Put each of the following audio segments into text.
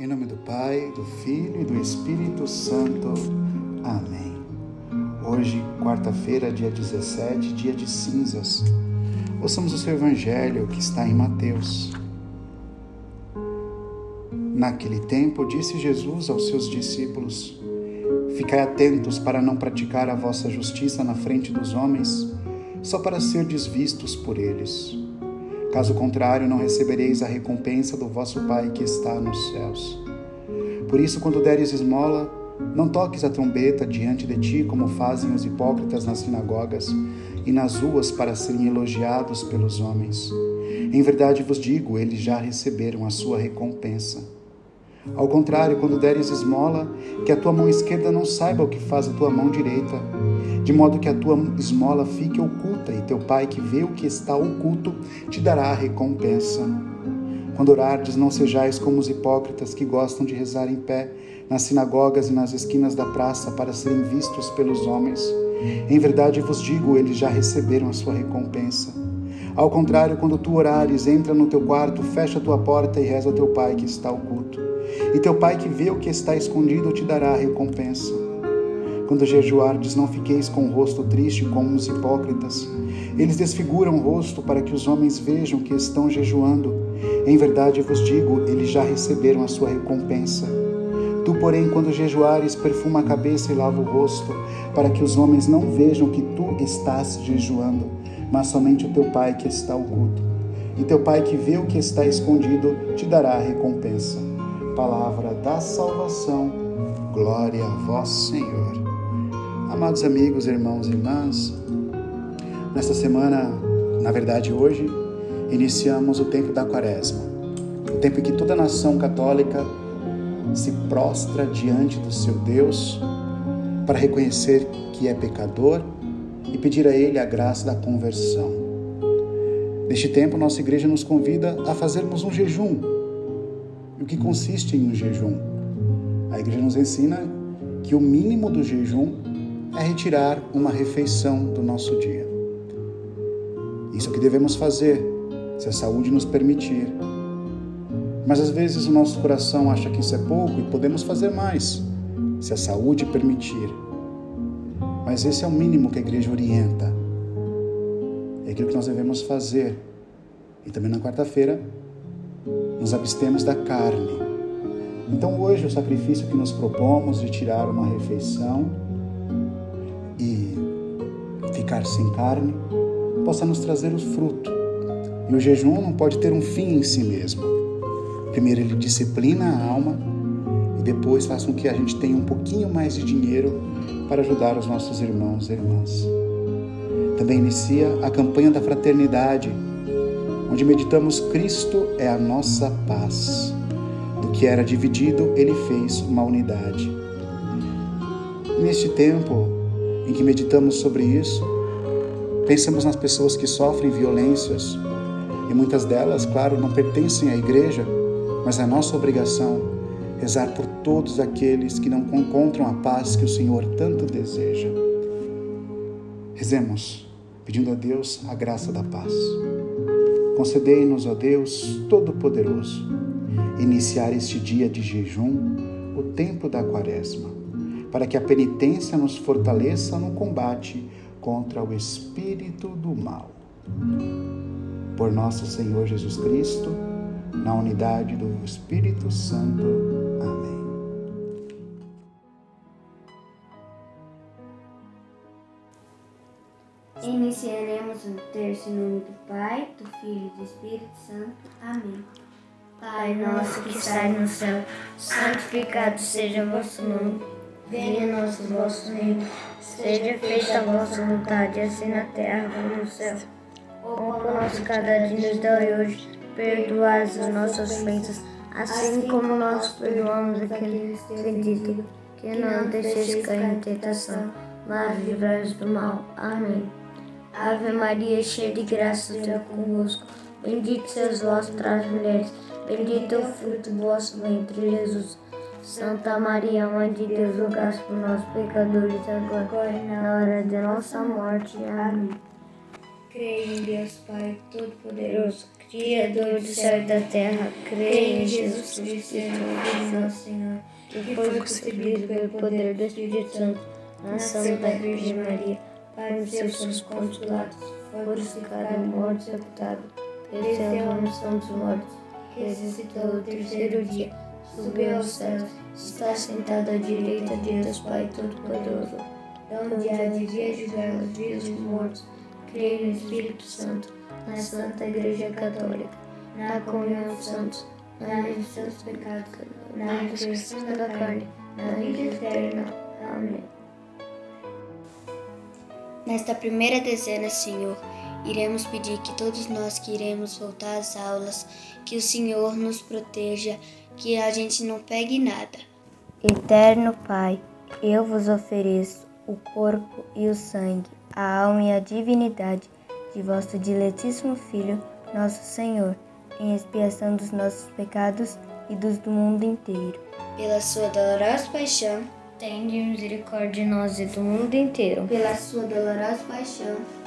Em nome do Pai, do Filho e do Espírito Santo. Amém. Hoje, quarta-feira, dia 17, dia de cinzas. Ouçamos o seu evangelho que está em Mateus. Naquele tempo, disse Jesus aos seus discípulos: Ficai atentos para não praticar a vossa justiça na frente dos homens, só para ser desvistos por eles. Caso contrário, não recebereis a recompensa do vosso Pai que está nos céus. Por isso, quando deres esmola, não toques a trombeta diante de ti, como fazem os hipócritas nas sinagogas e nas ruas para serem elogiados pelos homens. Em verdade vos digo, eles já receberam a sua recompensa. Ao contrário, quando deres esmola, que a tua mão esquerda não saiba o que faz a tua mão direita, de modo que a tua esmola fique oculta, e teu pai que vê o que está oculto te dará a recompensa. Quando orardes, não sejais como os hipócritas que gostam de rezar em pé nas sinagogas e nas esquinas da praça para serem vistos pelos homens. Em verdade vos digo, eles já receberam a sua recompensa. Ao contrário, quando tu orares, entra no teu quarto, fecha a tua porta e reza ao teu pai que está oculto. E teu pai que vê o que está escondido te dará a recompensa. Quando jejuardes, não fiqueis com o rosto triste como os hipócritas. Eles desfiguram o rosto para que os homens vejam que estão jejuando. Em verdade vos digo, eles já receberam a sua recompensa. Tu, porém, quando jejuares, perfuma a cabeça e lava o rosto, para que os homens não vejam que tu estás jejuando, mas somente o teu Pai que está oculto. E teu Pai que vê o que está escondido te dará a recompensa. Palavra da salvação. Glória a vós, Senhor. Amados amigos, irmãos e irmãs, nesta semana, na verdade hoje, iniciamos o tempo da Quaresma, o tempo em que toda a nação católica se prostra diante do seu Deus para reconhecer que é pecador e pedir a Ele a graça da conversão. Neste tempo, nossa igreja nos convida a fazermos um jejum. E o que consiste em um jejum? A igreja nos ensina que o mínimo do jejum é retirar uma refeição do nosso dia. Isso é o que devemos fazer se a saúde nos permitir. Mas às vezes o nosso coração acha que isso é pouco e podemos fazer mais, se a saúde permitir. Mas esse é o mínimo que a igreja orienta. É aquilo que nós devemos fazer. E também na quarta-feira, nos abstemos da carne. Então hoje o sacrifício que nos propomos de tirar uma refeição ficar sem carne possa nos trazer o fruto e o jejum não pode ter um fim em si mesmo. Primeiro ele disciplina a alma e depois faz com que a gente tenha um pouquinho mais de dinheiro para ajudar os nossos irmãos e irmãs. Também inicia a campanha da fraternidade, onde meditamos Cristo é a nossa paz. Do que era dividido, ele fez uma unidade. Neste tempo em que meditamos sobre isso, pensamos nas pessoas que sofrem violências, e muitas delas, claro, não pertencem à igreja, mas é nossa obrigação rezar por todos aqueles que não encontram a paz que o Senhor tanto deseja. Rezemos, pedindo a Deus a graça da paz. Concedei-nos, ó Deus Todo-Poderoso, iniciar este dia de jejum, o tempo da quaresma, para que a penitência nos fortaleça no combate contra o espírito do mal por nosso Senhor Jesus Cristo, na unidade do Espírito Santo. Amém. Iniciaremos o terço em nome do Pai, do Filho e do Espírito Santo. Amém. Pai nosso que estás no céu, santificado seja o vosso nome. Venha a nós o vosso reino. Seja feita a vossa vontade, assim na terra como no céu. O pão nosso cada dia nos dá hoje. Perdoai as nossas ofensas, assim como nós perdoamos aqueles que têm Que não deixeis cair em tentação, mas livrai-nos do mal. Amém. Ave Maria, cheia de graça, o Senhor é convosco. Bendito sois vós entre as mulheres, bendito é o fruto do vosso ventre, Jesus. Santa Maria, Mãe de Deus, rogai por nós, pecadores, agora e na hora de nossa morte. Amém. Creio em Deus Pai Todo-Poderoso, Criador do céu e da terra, creio em Jesus Cristo, Jesus nosso Senhor, que foi concebido pelo poder do Espírito Santo, na Santa Virgem Maria, Pai dos seus pontos lados, foi crucificado, morto, sepultado, desceu à mansão dos mortos, ressuscitou o terceiro dia, subiu aos céus, está sentado à direita de Deus Pai Todo-Poderoso, onde há de vir julgar os vivos e os mortos, creio no Espírito Santo, na Santa Igreja Católica, na comunhão dos santos, na remissão dos pecados, na ressurreição da carne, na vida eterna. Amém. Nesta primeira dezena, Senhor, iremos pedir que todos nós que iremos voltar às aulas, que o Senhor nos proteja, que a gente não pegue nada. Eterno Pai, eu vos ofereço o corpo e o sangue, a alma e a divinidade de vosso diletíssimo Filho, nosso Senhor, em expiação dos nossos pecados e dos do mundo inteiro. Pela sua dolorosa paixão, Tende misericórdia de nós e do mundo inteiro. pela sua dolorosa paixão,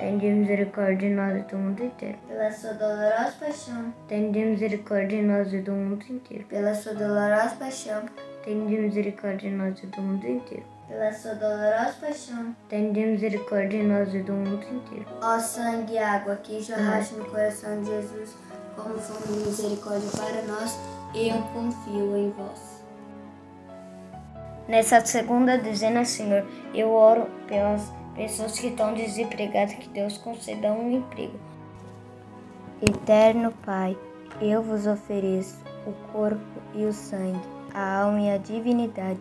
Tende misericórdia de nós e do mundo inteiro. pela sua dolorosa paixão, Tende misericórdia de nós e do mundo inteiro. pela sua dolorosa paixão, Tende misericórdia de nós e do mundo inteiro. pela sua dolorosa paixão, Tende misericórdia de nós e do mundo inteiro. ó sangue e água que jorraste no coração de Jesus, como fundo de misericórdia para nós, eu confio em vós. Nessa segunda dezena, Senhor, eu oro pelas pessoas que estão desempregadas, que Deus conceda um emprego. Eterno Pai, eu vos ofereço o corpo e o sangue, a alma e a divinidade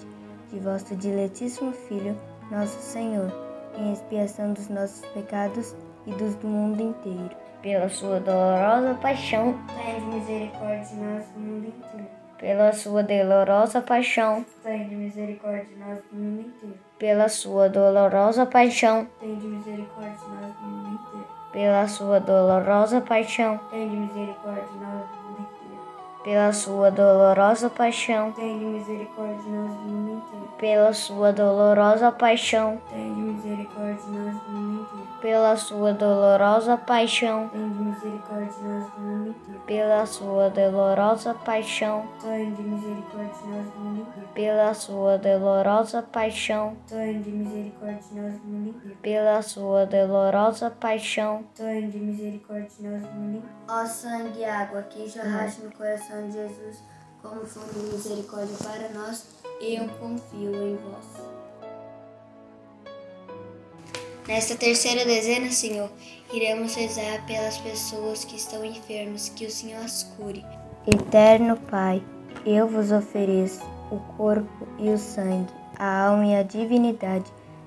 de vosso diletíssimo Filho, nosso Senhor, em expiação dos nossos pecados e dos do mundo inteiro. Pela sua dolorosa paixão, Tende misericórdia de nós do mundo inteiro. pela sua dolorosa paixão, Tende misericórdia de nós do mundo inteiro. Pela sua dolorosa paixão, Tende misericórdia de nós do mundo inteiro. pela sua dolorosa paixão, Tende misericórdia de nós do mundo inteiro. pela sua dolorosa paixão, Tende misericórdia de nós do mundo inteiro. pela sua dolorosa paixão, Tende misericórdia de nós do mundo inteiro. Pela sua dolorosa paixão, Tende misericórdia de nós do mundo inteiro. pela sua dolorosa paixão, Tende misericórdia de nós do mundo inteiro. pela sua dolorosa paixão, Tende misericórdia de nós do mundo inteiro. pela sua dolorosa paixão, Tende misericórdia de nós do mundo inteiro. Ó sangue e água que jorraste no coração de Jesus, como fundo de misericórdia para nós, eu confio em vós. Nesta terceira dezena, Senhor, iremos rezar pelas pessoas que estão enfermas, que o Senhor as cure. Eterno Pai, eu vos ofereço o corpo e o sangue, a alma e a divinidade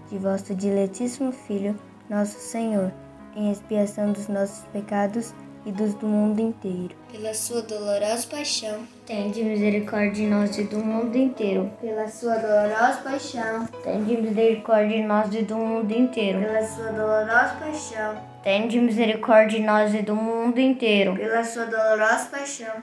de vosso diletíssimo Filho, nosso Senhor, em expiação dos nossos pecados e dos do mundo inteiro. Pela sua dolorosa paixão, Tende misericórdia de nós e do mundo inteiro. pela sua dolorosa paixão, Tende misericórdia de nós e do mundo inteiro. pela sua dolorosa paixão, Tende misericórdia de nós e do mundo inteiro. pela sua dolorosa paixão,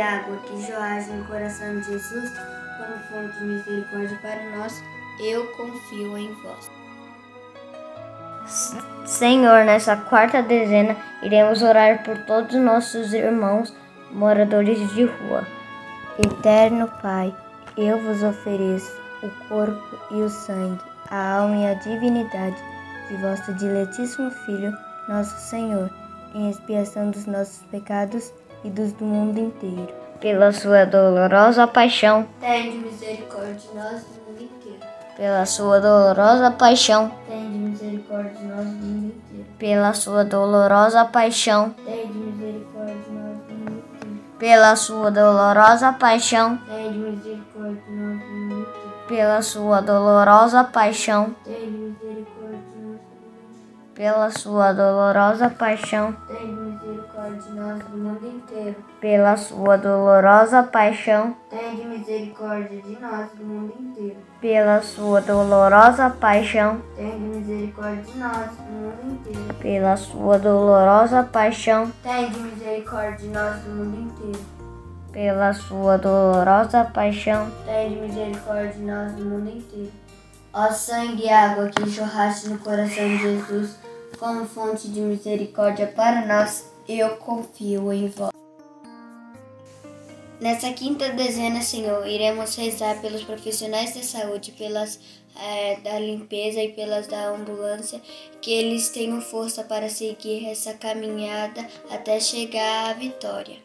água que jorraste no coração de Jesus, como fonte de misericórdia para nós, eu confio em vós. Senhor, nessa quarta dezena, iremos orar por todos os nossos irmãos moradores de rua. Eterno Pai, eu vos ofereço o corpo e o sangue, a alma e a divinidade de vosso diletíssimo Filho, nosso Senhor, em expiação dos nossos pecados e dos do mundo inteiro. Pela sua dolorosa paixão, Tende misericórdia de nós do mundo inteiro. pela sua dolorosa paixão, tem misericórdia de nós do mundo inteiro. Pela sua dolorosa paixão, tem misericórdia de nós do mundo inteiro. Pela sua dolorosa paixão, tem misericórdia de nós do mundo inteiro. Pela sua dolorosa paixão, tem misericórdia de nós. Pela sua dolorosa paixão, de nós do mundo inteiro. Pela sua dolorosa paixão, tem misericórdia de nós do mundo inteiro. Pela sua dolorosa paixão, tem misericórdia de nós do mundo inteiro. Pela sua dolorosa paixão, tem misericórdia de nós do mundo inteiro. Pela sua dolorosa paixão, tem misericórdia de nós do mundo inteiro. Ó sangue e água que jorraste no coração de Jesus, como fonte de misericórdia para nós, eu confio em vós. Nessa quinta dezena, Senhor, iremos rezar pelos profissionais da saúde, pelas é, da limpeza e pelas da ambulância, que eles tenham força para seguir essa caminhada até chegar à vitória.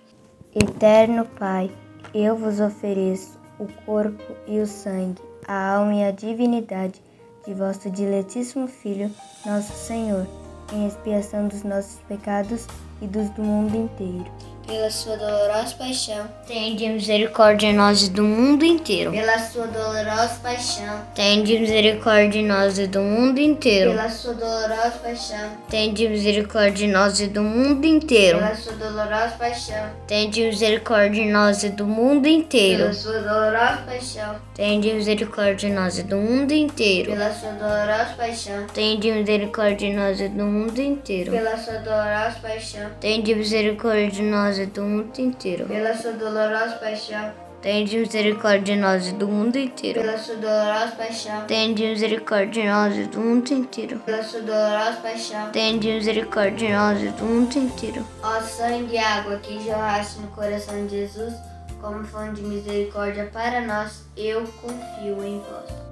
Eterno Pai, eu vos ofereço o corpo e o sangue, a alma e a divinidade de vosso diletíssimo Filho, nosso Senhor, em expiação dos nossos pecados e dos do mundo inteiro pela sua dolorosa paixão, tende misericórdia de nós e do mundo inteiro. Pela sua dolorosa paixão, tende misericórdia de nós e do mundo inteiro. Pela sua dolorosa paixão, tende misericórdia de nós e do mundo inteiro. Pela sua dolorosa paixão, tende misericórdia de nós e do mundo inteiro. Pela sua dolorosa paixão, tende misericórdia de nós e do mundo inteiro. Pela sua dolorosa paixão, tende misericórdia de nós e do mundo inteiro. Pela sua dolorosa paixão, tende misericórdia de nós e do mundo inteiro. Pela sua dolorosa paixão, tende misericórdia de nós e do mundo inteiro. Pela sua dolorosa paixão, tende misericórdia de nós e do mundo inteiro. Pela sua dolorosa paixão, tende misericórdia de nós e do mundo inteiro. Ó sangue e água que jorraste no coração de Jesus, como fonte de misericórdia para nós, eu confio em vós.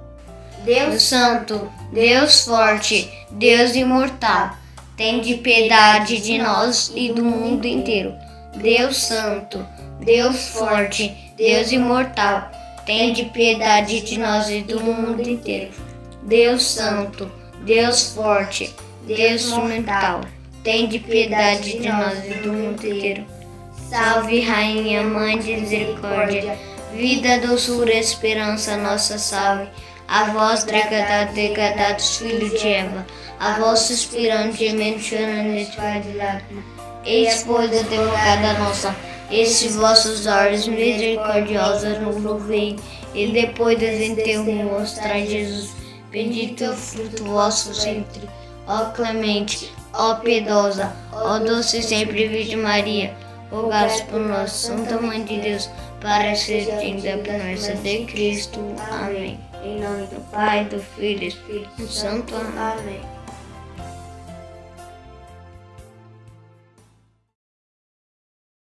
Deus Santo, Deus forte, Deus imortal, tende piedade de nós e do mundo inteiro. Deus Santo, Deus forte, Deus imortal, tende piedade de nós e do mundo inteiro. Deus Santo, Deus forte, Deus imortal, tende piedade de nós e do mundo inteiro. Salve, Rainha, Mãe de Misericórdia, vida, doçura, esperança, nossa salve. A vós, degradado, degradados, filho de Eva, a vós suspirando, gemendo, chorando vale de lágrimas. Eis, pois, advogada nossa, esses vossos olhos misericordiosos nos louvei, e depois dos enterros mostrai Jesus, bendito é o fruto vosso ventre. Ó clemente, ó piedosa, ó doce sempre Virgem Maria, rogai por nós, Santa Mãe de Deus, para ser da promessa de Cristo. Amém. Em nome do Pai, do Filho e do Espírito Santo. Amém.